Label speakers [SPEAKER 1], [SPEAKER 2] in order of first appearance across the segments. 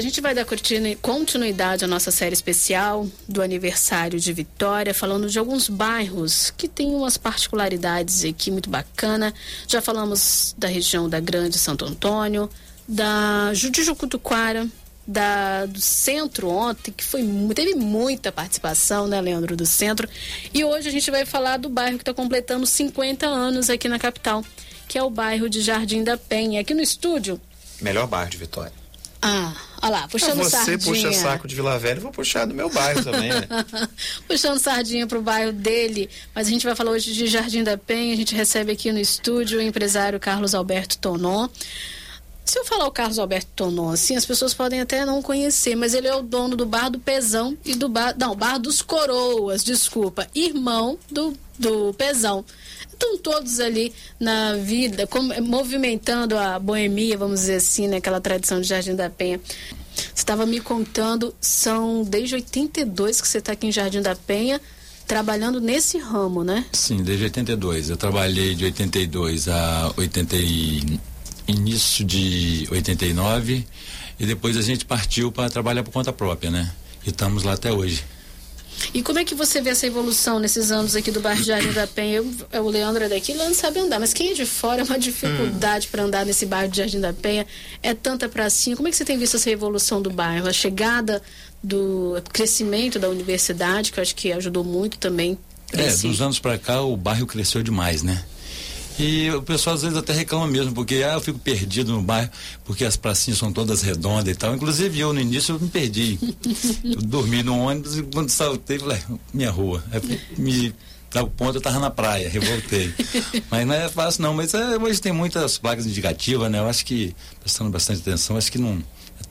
[SPEAKER 1] A gente vai dar continuidade à nossa série especial do aniversário de Vitória, falando de alguns bairros que têm umas particularidades aqui muito bacana. Já falamos da região da Grande Santo Antônio, da de Jucutuquara, da, do centro ontem, que foi, teve muita participação, né, Leandro, do centro. E hoje a gente vai falar do bairro que está completando 50 anos aqui na capital, que é o bairro de Jardim da Penha. Aqui no estúdio.
[SPEAKER 2] Melhor bairro de Vitória.
[SPEAKER 1] Ah, olha lá, puxando
[SPEAKER 2] você
[SPEAKER 1] sardinha.
[SPEAKER 2] Você puxa saco de Vila Velha, eu vou puxar do meu bairro também, né?
[SPEAKER 1] puxando sardinha pro bairro dele, mas a gente vai falar hoje de Jardim da Penha, a gente recebe aqui no estúdio o empresário Carlos Alberto Tonon. Se eu falar o Carlos Alberto Tonon, assim, as pessoas podem até não conhecer, mas ele é o dono do Bar do Pezão e do Bar, não, Bar dos Coroas, desculpa, irmão do, do Pezão estão todos ali na vida, movimentando a boemia, vamos dizer assim, né, tradição de Jardim da Penha. Você estava me contando, são desde 82 que você está aqui em Jardim da Penha, trabalhando nesse ramo, né?
[SPEAKER 3] Sim, desde 82. Eu trabalhei de 82 a 80 e... início de 89 e depois a gente partiu para trabalhar por conta própria, né? E estamos lá até hoje.
[SPEAKER 1] E como é que você vê essa evolução nesses anos aqui do bairro de Jardim da Penha? Eu, o Leandro é daqui, o Leandro sabe andar, mas quem é de fora é uma dificuldade hum. para andar nesse bairro de Jardim da Penha. É tanta pracinha. Como é que você tem visto essa evolução do bairro? A chegada do crescimento da universidade, que eu acho que ajudou muito também.
[SPEAKER 3] É, dos anos para cá o bairro cresceu demais, né? E o pessoal às vezes até reclama mesmo, porque ah, eu fico perdido no bairro, porque as pracinhas são todas redondas e tal. Inclusive eu no início eu me perdi. eu dormi no ônibus e quando saltei, falei, minha rua. Aí, me dá o ponto, eu tava na praia, revoltei. mas não é fácil não, mas é, hoje tem muitas placas indicativas, né? Eu acho que, prestando bastante atenção, acho que não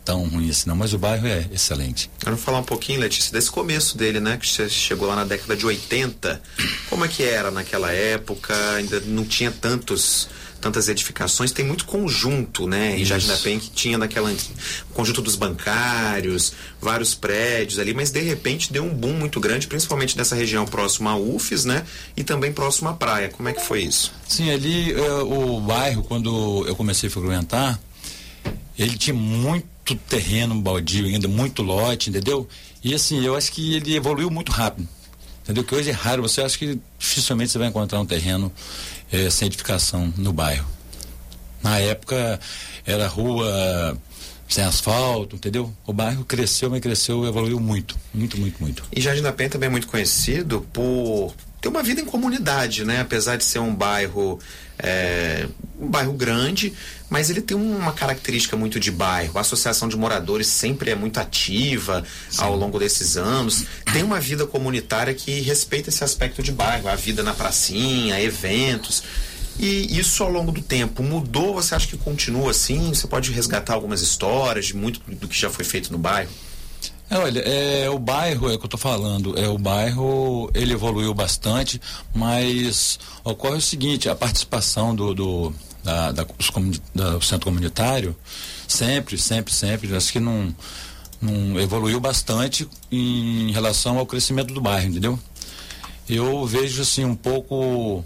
[SPEAKER 3] tão ruim assim, não, mas o bairro é excelente.
[SPEAKER 2] Quero falar um pouquinho, Letícia, desse começo dele, né? Que você chegou lá na década de 80. Como é que era naquela época? Ainda não tinha tantos tantas edificações, tem muito conjunto, né? Em Jardim da Penha que tinha naquela conjunto dos bancários, vários prédios ali, mas de repente deu um boom muito grande, principalmente nessa região próxima à UFES, né? E também próximo à praia. Como é que foi isso?
[SPEAKER 3] Sim, ali é, o bairro, quando eu comecei a frequentar, ele tinha muito terreno baldio ainda, muito lote, entendeu? E assim, eu acho que ele evoluiu muito rápido. Entendeu? Que hoje é raro, você acha que dificilmente você vai encontrar um terreno é, sem edificação no bairro. Na época era rua sem asfalto, entendeu? O bairro cresceu, mas cresceu, evoluiu muito, muito, muito, muito.
[SPEAKER 2] E Jardim da Penha também é muito conhecido por ter uma vida em comunidade, né? Apesar de ser um bairro é, um bairro grande, mas ele tem uma característica muito de bairro. A associação de moradores sempre é muito ativa Sim. ao longo desses anos. Tem uma vida comunitária que respeita esse aspecto de bairro, a vida na pracinha, eventos. E isso ao longo do tempo mudou? Você acha que continua assim? Você pode resgatar algumas histórias de muito do que já foi feito no bairro?
[SPEAKER 3] É, olha, é, o bairro, é o que eu estou falando, é o bairro, ele evoluiu bastante, mas ocorre o seguinte, a participação do, do, da, da, do centro comunitário, sempre, sempre, sempre, acho que não, não evoluiu bastante em relação ao crescimento do bairro, entendeu? Eu vejo assim um pouco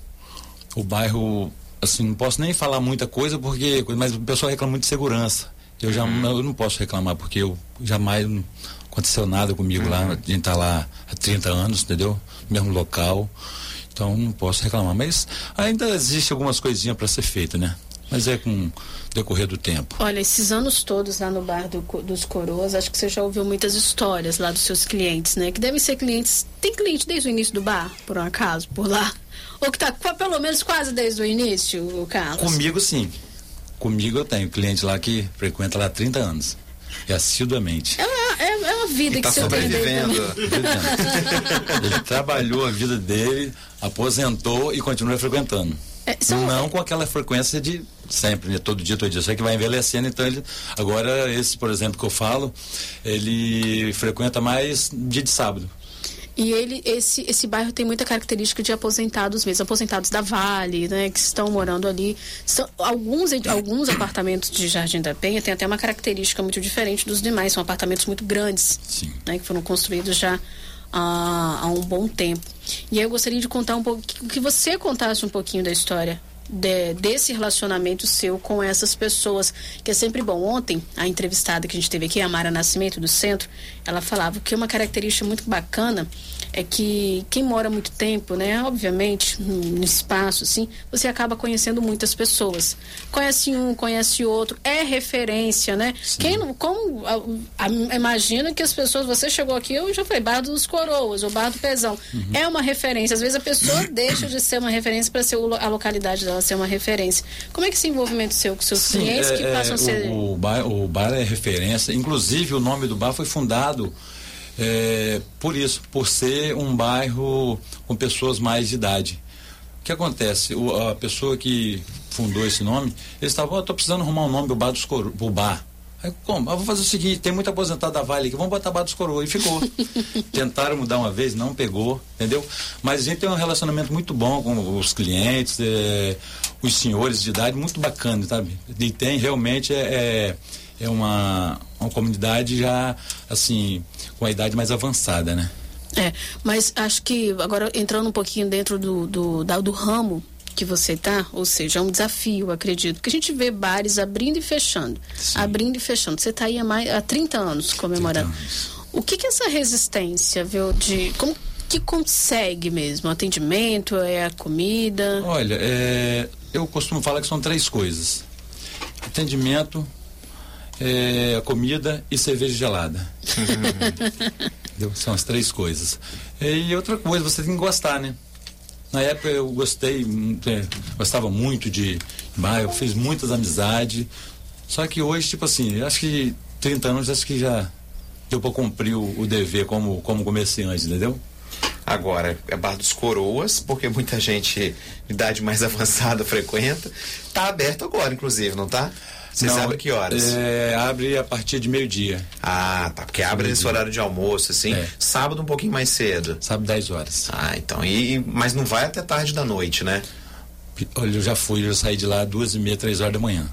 [SPEAKER 3] o bairro, assim, não posso nem falar muita coisa porque, mas o pessoal reclama muito de segurança. Eu já uhum. eu não posso reclamar porque eu jamais aconteceu nada comigo uhum. lá, a gente tá lá há 30 anos, entendeu? Mesmo local. Então não posso reclamar. Mas ainda existe algumas coisinhas para ser feita, né? Mas é com o decorrer do tempo.
[SPEAKER 1] Olha, esses anos todos lá no bar do, dos Coroas, acho que você já ouviu muitas histórias lá dos seus clientes, né? Que devem ser clientes. Tem cliente desde o início do bar, por um acaso, por lá? Ou que tá pelo menos quase desde o início, o Carlos?
[SPEAKER 3] Comigo sim. Comigo eu tenho cliente lá que frequenta lá há 30 anos. E assiduamente.
[SPEAKER 1] É é, uma vida que,
[SPEAKER 2] tá
[SPEAKER 1] você
[SPEAKER 2] sobrevivendo.
[SPEAKER 1] tem.
[SPEAKER 3] Ele trabalhou a vida dele, aposentou e continua frequentando. É, são... Não com aquela frequência de sempre, né? Todo dia, todo dia. Só que vai envelhecendo, então ele. Agora, esse, por exemplo, que eu falo, ele frequenta mais dia de sábado.
[SPEAKER 1] E ele, esse, esse bairro tem muita característica de aposentados mesmo, aposentados da Vale, né, que estão morando ali. São, alguns, alguns apartamentos de Jardim da Penha têm até uma característica muito diferente dos demais, são apartamentos muito grandes,
[SPEAKER 3] Sim.
[SPEAKER 1] Né, que foram construídos já há, há um bom tempo. E aí eu gostaria de contar um pouco, que você contasse um pouquinho da história de, desse relacionamento seu com essas pessoas, que é sempre bom. Ontem, a entrevistada que a gente teve aqui, a Mara Nascimento, do centro, ela falava que uma característica muito bacana é que quem mora muito tempo, né, obviamente, no espaço, assim, você acaba conhecendo muitas pessoas. Conhece um, conhece outro, é referência, né? Sim. Quem não, como, a, a, imagina que as pessoas, você chegou aqui, eu já falei, Bar dos Coroas, ou Bar do Pezão, uhum. é uma referência. Às vezes a pessoa deixa de ser uma referência para ser a localidade dela ser uma referência. Como é que esse envolvimento seu com seus Sim, clientes
[SPEAKER 3] é,
[SPEAKER 1] que passam
[SPEAKER 3] é,
[SPEAKER 1] a ser...
[SPEAKER 3] O, o, bar, o bar é referência, inclusive o nome do bar foi fundado é, por isso, por ser um bairro com pessoas mais de idade. O que acontece? O, a pessoa que fundou esse nome, eles estavam, estou precisando arrumar um nome do bar dos coro, bar. Aí, como? Eu vou fazer o seguinte, tem muito aposentado da Vale aqui, vamos botar Bar dos Coroa. E ficou. Tentaram mudar uma vez, não pegou, entendeu? Mas a gente tem um relacionamento muito bom com os clientes, é, os senhores de idade, muito bacana, sabe? E tem realmente é, é, é uma, uma comunidade já, assim, com a idade mais avançada, né?
[SPEAKER 1] É, mas acho que agora entrando um pouquinho dentro do, do, da, do ramo que você tá, ou seja, é um desafio, acredito, porque a gente vê bares abrindo e fechando, Sim. abrindo e fechando. Você está aí há, mais, há 30 anos comemorando. 30 anos. O que que é essa resistência, viu, de como que consegue mesmo? O atendimento, é a comida?
[SPEAKER 3] Olha, é, eu costumo falar que são três coisas: atendimento, é, a comida e cerveja gelada. São as três coisas. E outra coisa, você tem que gostar, né? Na época eu gostei, é, gostava muito de eu fiz muitas amizades. Só que hoje, tipo assim, acho que 30 anos acho que já deu para cumprir o, o, dever como, como comerciante, entendeu?
[SPEAKER 2] Agora, é Bar dos Coroas, porque muita gente de idade mais avançada frequenta. Tá aberto agora, inclusive, não tá? Você não, sabe que horas?
[SPEAKER 3] É, abre a partir de meio-dia.
[SPEAKER 2] Ah, tá. Porque abre nesse horário de almoço, assim. É. Sábado um pouquinho mais cedo.
[SPEAKER 3] Sábado 10 horas.
[SPEAKER 2] Ah, então. E, mas não vai até tarde da noite, né?
[SPEAKER 3] Olha, eu já fui, eu saí de lá duas e meia, três horas da manhã.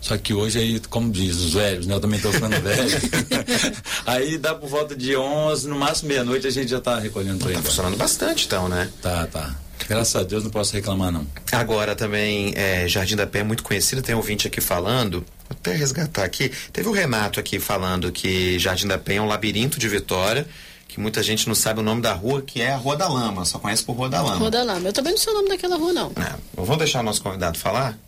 [SPEAKER 3] Só que hoje aí, como diz os velhos, né? Eu também estou ficando velho. aí dá por volta de 11, no máximo meia-noite a gente já está recolhendo
[SPEAKER 2] Tá funcionando bastante então, né?
[SPEAKER 3] Tá, tá. Graças a Deus não posso reclamar, não.
[SPEAKER 2] Agora também, é, Jardim da Pé é muito conhecido, tem um ouvinte aqui falando, vou até resgatar aqui. Teve o Renato aqui falando que Jardim da Pé é um labirinto de Vitória que muita gente não sabe o nome da rua, que é a Rua da Lama, só conhece por Rua da Lama.
[SPEAKER 1] Rua da Lama. Eu também não sei o nome daquela rua, não. É,
[SPEAKER 2] vamos deixar o nosso convidado falar?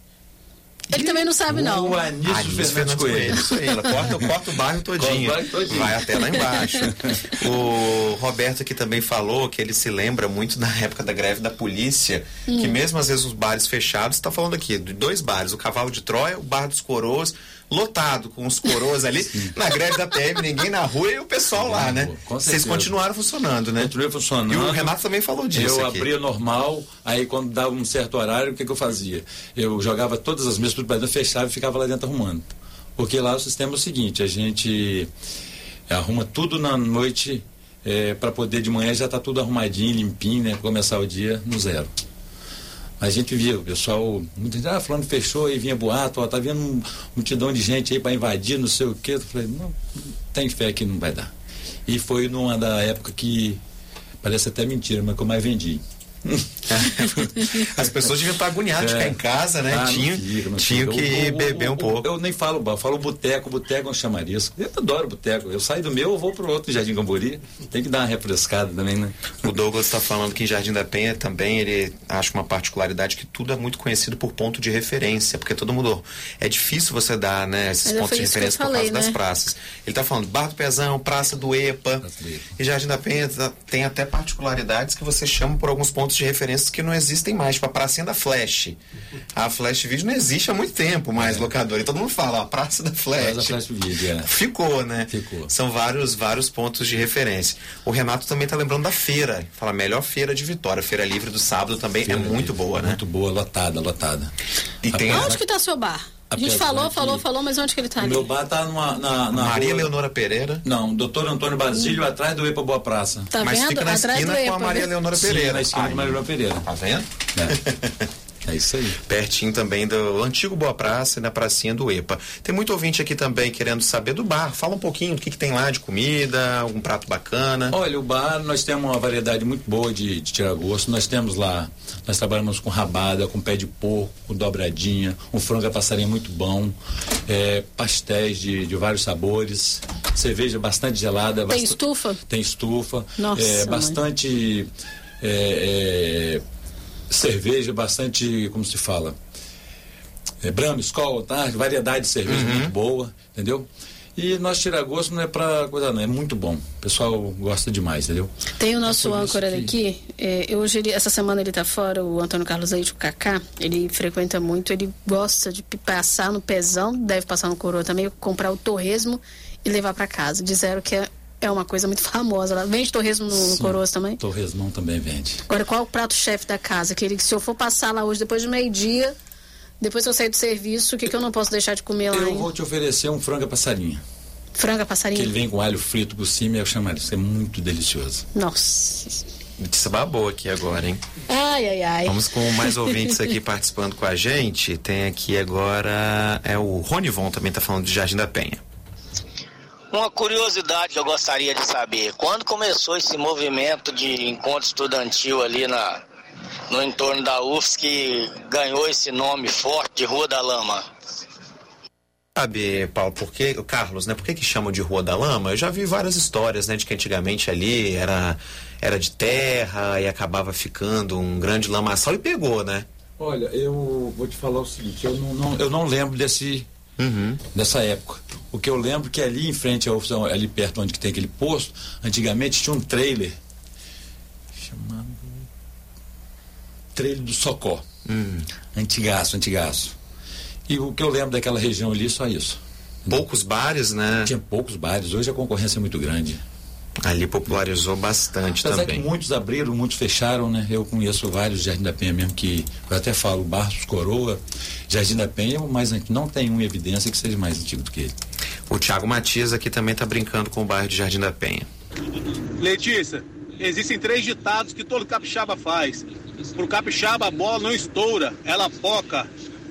[SPEAKER 1] Ele também não sabe, não.
[SPEAKER 3] O Anísio, Anísio Fernandes, Fernandes Coelho.
[SPEAKER 2] Isso aí, ela corta, corta o bairro todinho. Bairro todinho. Vai até lá embaixo. o Roberto aqui também falou que ele se lembra muito da época da greve da polícia, hum. que mesmo às vezes os bares fechados, está falando aqui de dois bares, o Cavalo de Troia, o Bar dos Coroas, lotado com os coroas ali, na greve da PM, ninguém na rua e o pessoal lá, né? Vocês continuaram funcionando, né?
[SPEAKER 3] Continuei funcionando.
[SPEAKER 2] E o Renato também falou disso.
[SPEAKER 3] Eu aqui. abria normal, aí quando dava um certo horário, o que, que eu fazia? Eu jogava todas as mesas tudo para dentro, fechava e ficava lá dentro arrumando. Porque lá o sistema é o seguinte, a gente arruma tudo na noite é, para poder de manhã já tá tudo arrumadinho, limpinho, né? Começar o dia no zero. A gente via o pessoal, muito ah, falando fechou, aí vinha boato, ó, tá vendo um multidão de gente aí para invadir, não sei o quê. Eu falei, não, tem fé que não vai dar. E foi numa da época que parece até mentira, mas que eu mais vendi.
[SPEAKER 2] As pessoas deviam estar agoniadas de é. ficar em casa, né? Ah, tinham tinha que eu, beber eu, um pouco.
[SPEAKER 3] Eu, nem falo, eu falo boteco, boteco é um chamariz. Eu adoro boteco. Eu saio do meu, eu vou pro outro Jardim Cambori. Tem que dar uma refrescada também, né?
[SPEAKER 2] O Douglas está falando que em Jardim da Penha também ele acha uma particularidade que tudo é muito conhecido por ponto de referência, porque todo mundo. É difícil você dar, né, esses pontos de referência falei, por causa né? das praças. Ele está falando Bar do Pezão, Praça do EPA. Praça do EPA. E Jardim da Penha tem até particularidades que você chama por alguns pontos de referência que não existem mais, tipo a pracinha da Flash. A Flash Video não existe há muito tempo mais, é. locador. E todo mundo fala, a Praça da Flash.
[SPEAKER 3] Praça Flash Video, é.
[SPEAKER 2] Ficou, né?
[SPEAKER 3] Ficou.
[SPEAKER 2] São vários, vários pontos de referência. O Renato também está lembrando da feira. Fala, melhor feira de Vitória. Feira Livre do sábado também é feira é muito boa, né?
[SPEAKER 3] Muito boa, lotada, lotada.
[SPEAKER 1] E tem Onde a... que está seu bar? A gente falou, falou, falou, mas onde que ele está
[SPEAKER 3] Meu bar está na, na
[SPEAKER 2] Maria rua... Leonora Pereira.
[SPEAKER 3] Não, doutor Antônio Basílio, hum. atrás do EPA Boa Praça.
[SPEAKER 1] Tá
[SPEAKER 2] mas
[SPEAKER 1] vendo?
[SPEAKER 2] fica na
[SPEAKER 1] atrás
[SPEAKER 2] esquina com a Maria Leonora Pereira. Sim,
[SPEAKER 3] na esquina com a Maria Leonora Pereira.
[SPEAKER 2] Tá vendo? É.
[SPEAKER 3] É isso aí.
[SPEAKER 2] Pertinho também do antigo Boa Praça e na pracinha do EPA. Tem muito ouvinte aqui também querendo saber do bar. Fala um pouquinho do que, que tem lá de comida, algum prato bacana.
[SPEAKER 3] Olha, o bar, nós temos uma variedade muito boa de, de tirar gosto. Nós temos lá, nós trabalhamos com rabada, com pé de porco, com dobradinha, um frango a passarinho muito bom, é, pastéis de, de vários sabores, cerveja bastante gelada.
[SPEAKER 1] Tem bast... estufa?
[SPEAKER 3] Tem estufa.
[SPEAKER 1] Nossa,
[SPEAKER 3] é, bastante é, é, cerveja, bastante, como se fala? É, Brahma, Skol, tá? variedade de cerveja uhum. muito boa, entendeu? E nosso tira-gosto não é pra coisa não, é muito bom. O pessoal gosta demais, entendeu?
[SPEAKER 1] Tem o nosso é âncora que... aqui, é, hoje ele, essa semana ele tá fora, o Antônio Carlos Leite, o Kaká, ele frequenta muito, ele gosta de passar no pezão, deve passar no coroa também, comprar o torresmo e levar para casa. Disseram que é é uma coisa muito famosa. Ela vende torresmo no, Sim, Coroas também?
[SPEAKER 3] Torresmão também vende.
[SPEAKER 1] Agora, qual é o prato-chefe da casa? Que ele, se eu for passar lá hoje, depois de meio-dia, depois que eu sair do serviço, o que, que eu não posso deixar de comer lá?
[SPEAKER 3] Eu
[SPEAKER 1] hein?
[SPEAKER 3] vou te oferecer um frango passarinho.
[SPEAKER 1] Franga passarinho?
[SPEAKER 3] Que ele vem com alho frito por cima e eu chamo isso. É muito delicioso.
[SPEAKER 1] Nossa.
[SPEAKER 2] Notícia babou aqui agora, hein?
[SPEAKER 1] Ai, ai, ai.
[SPEAKER 2] Vamos com mais ouvintes aqui participando com a gente. Tem aqui agora. É o Ronivon também tá falando de Jardim da Penha.
[SPEAKER 4] Uma curiosidade que eu gostaria de saber: quando começou esse movimento de encontro estudantil ali na, no entorno da UFS que ganhou esse nome forte de Rua da Lama?
[SPEAKER 2] Sabe, Paulo, por que, Carlos, né? Por que, que chamam de Rua da Lama? Eu já vi várias histórias, né, de que antigamente ali era, era de terra e acabava ficando um grande lamaçal e pegou, né?
[SPEAKER 3] Olha, eu vou te falar o seguinte, eu não, não eu não lembro desse
[SPEAKER 2] uhum.
[SPEAKER 3] dessa época. O que eu lembro que ali em frente ali perto onde tem aquele posto, antigamente tinha um trailer chamado trailer do Socó.
[SPEAKER 2] Uhum.
[SPEAKER 3] Antigaço, antigaço. E o que eu lembro daquela região ali, só isso.
[SPEAKER 2] Poucos bares, né?
[SPEAKER 3] Tinha poucos bares. Hoje a concorrência é muito grande.
[SPEAKER 2] Ali popularizou bastante
[SPEAKER 3] Mas
[SPEAKER 2] também.
[SPEAKER 3] É que muitos abriram, muitos fecharam, né? Eu conheço vários Jardim da Penha mesmo que eu até falo, Barros Coroa, Jardim da Penha é o mais antigo. Não tem uma evidência que seja mais antigo do que ele.
[SPEAKER 2] O Thiago Matias aqui também está brincando com o bairro de Jardim da Penha.
[SPEAKER 5] Letícia, existem três ditados que todo capixaba faz. Pro capixaba a bola não estoura, ela foca.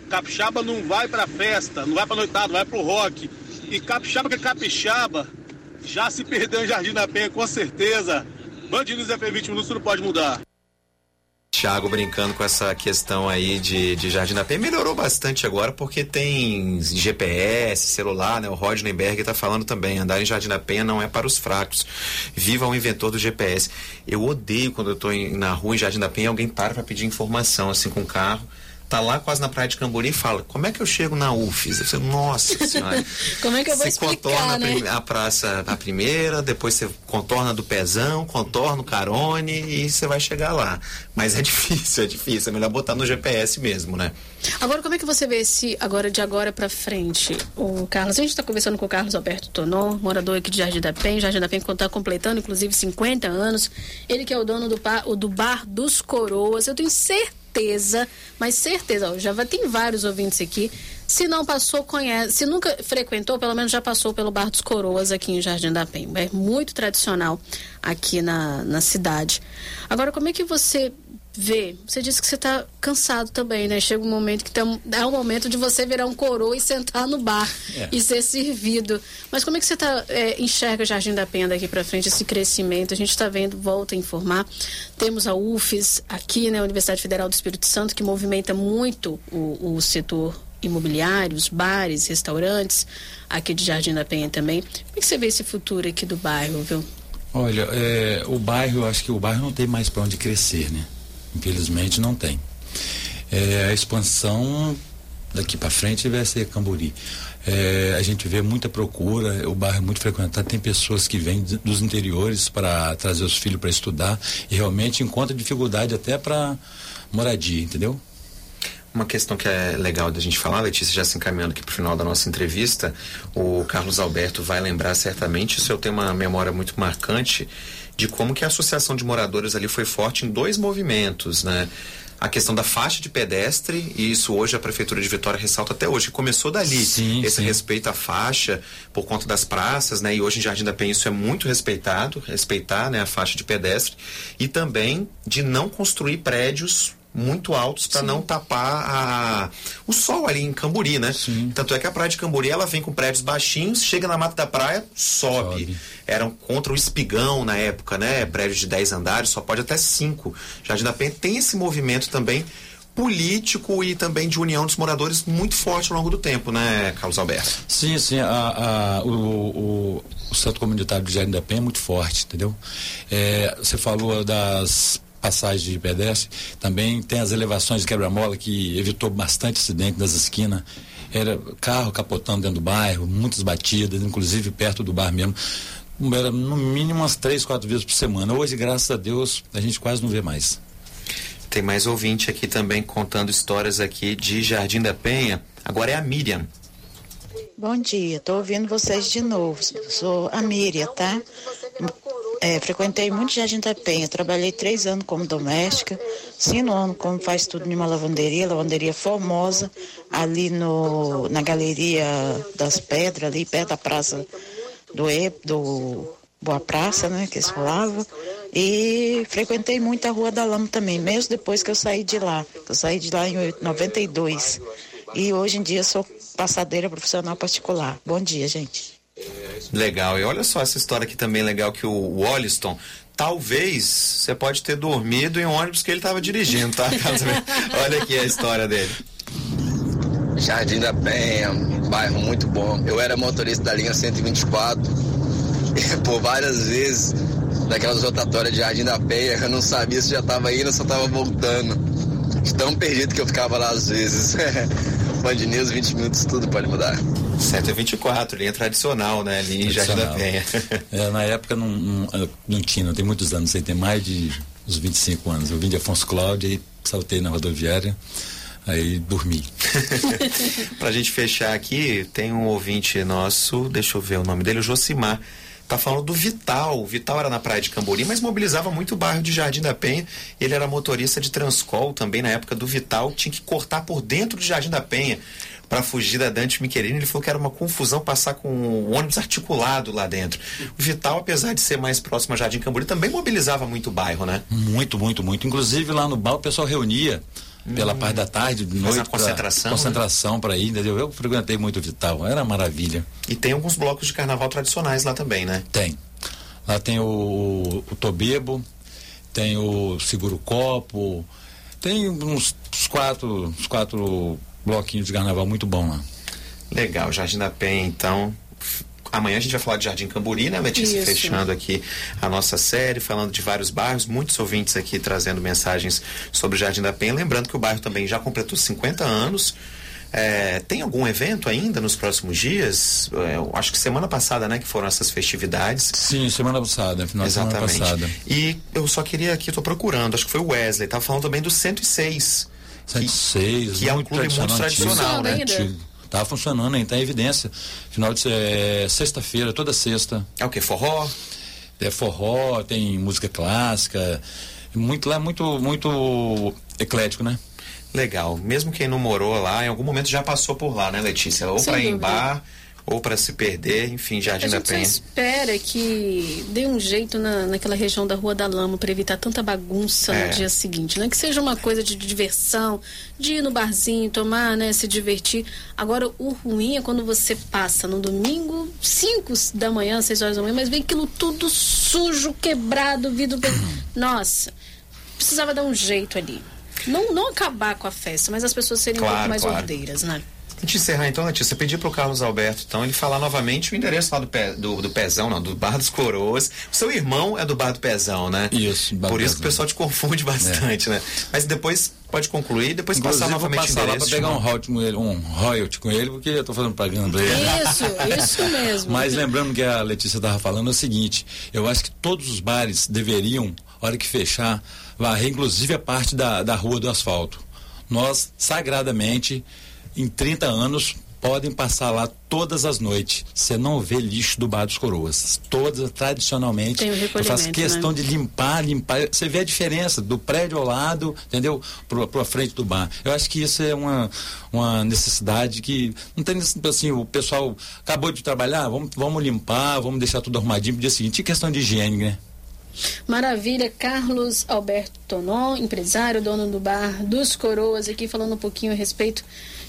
[SPEAKER 5] Capixaba não vai pra festa, não vai pra noitada, vai pro rock. E capixaba que é capixaba já se perdeu em Jardim da Penha, com certeza. Band News FP 20 minutos não pode mudar.
[SPEAKER 2] Thiago brincando com essa questão aí de, de Jardim da Penha. Melhorou bastante agora porque tem GPS, celular, né? O Rodney Berg está falando também. Andar em Jardim da Penha não é para os fracos. Viva o inventor do GPS. Eu odeio quando eu estou na rua em Jardim da Penha alguém para para pedir informação assim com o carro tá lá quase na praia de Cambori e fala, como é que eu chego na UFES? Eu falo, nossa senhora.
[SPEAKER 1] como é que eu vou
[SPEAKER 2] você
[SPEAKER 1] explicar,
[SPEAKER 2] contorna
[SPEAKER 1] né?
[SPEAKER 2] a praça a primeira, depois você contorna do Pezão, contorna o Carone e você vai chegar lá. Mas é difícil, é difícil. É melhor botar no GPS mesmo, né?
[SPEAKER 1] Agora, como é que você vê se agora de agora para frente, o Carlos, a gente está conversando com o Carlos Alberto Tonon, morador aqui de Jardim da Penha, Jardim da Penha está completando, inclusive, 50 anos. Ele que é o dono do bar, do bar dos Coroas. Eu tenho certeza certeza, mas certeza, ó, já tem vários ouvintes aqui. Se não passou, conhece. Se nunca frequentou, pelo menos já passou pelo Bar dos Coroas aqui em Jardim da Penha. É muito tradicional aqui na, na cidade. Agora, como é que você vê. Você disse que você está cansado também, né? Chega um momento que tem, é o momento de você virar um coroa e sentar no bar é. e ser servido. Mas como é que você tá, é, enxerga Jardim da Penha daqui para frente, esse crescimento? A gente está vendo, volta a informar. Temos a UFES aqui, né? Universidade Federal do Espírito Santo, que movimenta muito o, o setor imobiliário, os bares, restaurantes, aqui de Jardim da Penha também. Como é que você vê esse futuro aqui do bairro, viu?
[SPEAKER 3] Olha, é, o bairro, acho que o bairro não tem mais para onde crescer, né? Infelizmente não tem. É, a expansão daqui para frente vai ser Camburi. É, a gente vê muita procura, o bairro é muito frequentado, tem pessoas que vêm dos interiores para trazer os filhos para estudar e realmente encontra dificuldade até para moradia, entendeu?
[SPEAKER 2] Uma questão que é legal da gente falar, Letícia, já se encaminhando aqui para o final da nossa entrevista, o Carlos Alberto vai lembrar certamente, isso eu tenho uma memória muito marcante, de como que a associação de moradores ali foi forte em dois movimentos, né? a questão da faixa de pedestre, e isso hoje a Prefeitura de Vitória ressalta até hoje, começou dali,
[SPEAKER 3] sim,
[SPEAKER 2] esse
[SPEAKER 3] sim.
[SPEAKER 2] respeito à faixa por conta das praças, né? E hoje em Jardim da Penha isso é muito respeitado, respeitar né, a faixa de pedestre, e também de não construir prédios muito altos para não tapar a, o sol ali em Camburi, né?
[SPEAKER 3] Sim.
[SPEAKER 2] Tanto é que a praia de Camburi ela vem com prédios baixinhos, chega na mata da praia, sobe.
[SPEAKER 3] Sobe.
[SPEAKER 2] Eram contra o espigão na época, né? Prédios de 10 andares, só pode até 5. Jardim da Penha tem esse movimento também político e também de união dos moradores muito forte ao longo do tempo, né, Carlos Alberto?
[SPEAKER 3] Sim, sim. A, a- o, o, o centro comunitário de Jardim da Penha é muito forte, entendeu? É, você falou das passagens de pedestre, também tem as elevações de quebra-mola que evitou bastante acidente nas esquinas. Era carro capotando dentro do bairro, muitas batidas, inclusive perto do bar mesmo. Era no mínimo umas três, quatro vezes por semana. Hoje, graças a Deus, a gente quase não vê mais.
[SPEAKER 2] Tem mais ouvinte aqui também contando histórias aqui de Jardim da Penha. Agora é a Miriam.
[SPEAKER 6] Bom dia, estou ouvindo vocês de novo. Sou a Miriam, tá? É, frequentei muito Jardim da Penha, trabalhei três anos como doméstica, cinco anos como faz tudo numa lavanderia, lavanderia formosa, ali no, na Galeria das Pedras, ali perto da Praça do, e, do Boa Praça, né, que eles falavam. E frequentei muito a Rua da Lama também, mesmo depois que eu saí de lá. Eu saí de lá em oit- 92. E hoje em dia sou passadeira profissional particular. Bom dia, gente.
[SPEAKER 2] Legal. E olha só essa história aqui também legal que o Wollaston. Talvez você pode ter dormido em um ônibus que ele estava dirigindo, tá? Olha aqui a história dele.
[SPEAKER 7] Jardim da Penha, bairro muito bom. Eu era motorista da linha 124 e por várias vezes daquelas rotatórias de Jardim da Penha eu não sabia se já estava indo ou se eu estava voltando. De tão perdido que eu ficava lá às vezes. Band News, 20 minutos, tudo pode mudar.
[SPEAKER 2] 124, linha tradicional, né? Ali em Jardim da Penha.
[SPEAKER 3] É, na época não, não, não tinha, não tem muitos anos, aí tem mais de uns 25 anos. Eu vim de Afonso Cláudio e saltei na rodoviária, aí dormi.
[SPEAKER 2] Pra gente fechar aqui, tem um ouvinte nosso, deixa eu ver o nome dele, o Josimar. Tá falando do Vital. O Vital era na praia de Cambori, mas mobilizava muito o bairro de Jardim da Penha. Ele era motorista de Transcol também na época do Vital. Tinha que cortar por dentro de Jardim da Penha para fugir da Dante Miquelini. Ele falou que era uma confusão passar com o ônibus articulado lá dentro. O Vital, apesar de ser mais próximo a Jardim Cambori, também mobilizava muito o bairro, né?
[SPEAKER 3] Muito, muito, muito. Inclusive lá no bar o pessoal reunia pela parte da tarde, de noite.
[SPEAKER 2] uma
[SPEAKER 3] pra-
[SPEAKER 2] concentração, né?
[SPEAKER 3] Concentração para ir, entendeu? Eu frequentei muito o Vital, era maravilha.
[SPEAKER 2] E tem alguns blocos de carnaval tradicionais lá também, né?
[SPEAKER 3] Tem. Lá tem o, o Tobebo, tem o Seguro Copo, tem uns, uns quatro, uns quatro bloquinhos de carnaval muito bom lá.
[SPEAKER 2] Legal, Jardim da Penha, então. Amanhã a gente vai falar de Jardim Camburi, né, Letícia?
[SPEAKER 1] Isso.
[SPEAKER 2] Fechando aqui a nossa série, falando de vários bairros, muitos ouvintes aqui trazendo mensagens sobre o Jardim da Penha. Lembrando que o bairro também já completou 50 anos. É, tem algum evento ainda nos próximos dias? É, eu acho que semana passada, né, que foram essas festividades.
[SPEAKER 3] Sim, semana passada, final de semana
[SPEAKER 2] Exatamente.
[SPEAKER 3] passada.
[SPEAKER 2] E eu só queria aqui, tô procurando, acho que foi o Wesley, tava falando também do 106.
[SPEAKER 3] 106,
[SPEAKER 2] que é um clube muito tradicional,
[SPEAKER 1] né?
[SPEAKER 3] antigo. Tá funcionando ainda, tá em evidência. Final de é, sexta-feira, toda sexta.
[SPEAKER 2] É o que? Forró?
[SPEAKER 3] É forró, tem música clássica. Muito lá, é muito, muito eclético, né?
[SPEAKER 2] Legal. Mesmo quem não morou lá, em algum momento já passou por lá, né, Letícia? Ou
[SPEAKER 1] Sem
[SPEAKER 2] para ir em bar, ou para se perder, enfim, Jardim
[SPEAKER 1] A
[SPEAKER 2] da Penha.
[SPEAKER 1] espera que dê um jeito na, naquela região da Rua da Lama para evitar tanta bagunça
[SPEAKER 2] É.
[SPEAKER 1] no dia seguinte, né? Que seja uma coisa de diversão, de ir no barzinho, tomar, né? Se divertir. Agora, o ruim é quando você passa no domingo, 5 da manhã, 6 horas da manhã, mas vem aquilo tudo sujo, quebrado, vidro... Nossa, precisava dar um jeito ali. Não, não acabar com a festa, mas as pessoas serem um
[SPEAKER 2] Claro,
[SPEAKER 1] pouco mais
[SPEAKER 2] claro.
[SPEAKER 1] ordeiras, né?
[SPEAKER 2] A gente encerrar então, Letícia, pedir pro Carlos Alberto, então, ele falar novamente o endereço lá do, pé, do, do Pezão, não, do Bar dos Coroas. O seu irmão é do Bar do Pezão, né?
[SPEAKER 3] Isso, Bar do
[SPEAKER 2] Por isso que o pessoal te confunde bastante, né? Mas depois pode concluir, depois
[SPEAKER 3] Inclusive,
[SPEAKER 2] passar
[SPEAKER 3] eu vou
[SPEAKER 2] novamente o
[SPEAKER 3] passar lá para pegar
[SPEAKER 2] de
[SPEAKER 3] um royalty com ele, um royalty com ele, porque eu tô fazendo propaganda pra ele.
[SPEAKER 1] Isso, isso mesmo.
[SPEAKER 3] Mas lembrando que a Letícia estava falando é o seguinte, eu acho que todos os bares deveriam, hora que fechar, varrer inclusive a parte da, da rua do asfalto. Nós, sagradamente, em 30 anos, podem passar lá todas as noites. Você não vê lixo do Bar dos Coroas. Todas, tradicionalmente. Eu faço
[SPEAKER 1] recolhimento,
[SPEAKER 3] questão
[SPEAKER 1] né?
[SPEAKER 3] de limpar, limpar. Você vê a diferença do prédio ao lado, entendeu? Pro, pro frente do bar. Eu acho que isso é uma, uma necessidade que não tem assim, o pessoal acabou de trabalhar, vamos, vamos limpar, vamos deixar tudo arrumadinho pro dia seguinte. E questão de higiene, né?
[SPEAKER 1] Maravilha, Carlos Alberto Tonon, empresário, dono do bar dos Coroas, aqui falando um pouquinho a respeito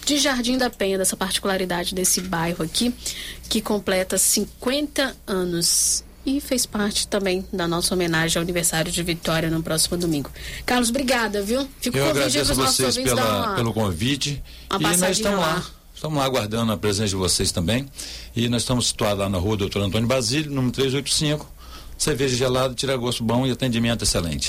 [SPEAKER 1] de Jardim da Penha, dessa particularidade desse bairro aqui, que completa 50 anos e fez parte também da nossa homenagem ao aniversário de Vitória no próximo domingo. Carlos, obrigada, viu?
[SPEAKER 3] Fico Eu agradeço a vocês pela, uma, pelo convite e nós estamos lá. Estamos lá aguardando a presença de vocês também. E nós estamos situados lá na rua Doutor Antônio Basílio, número 385. Cerveja gelada, tira gosto bom e atendimento excelente.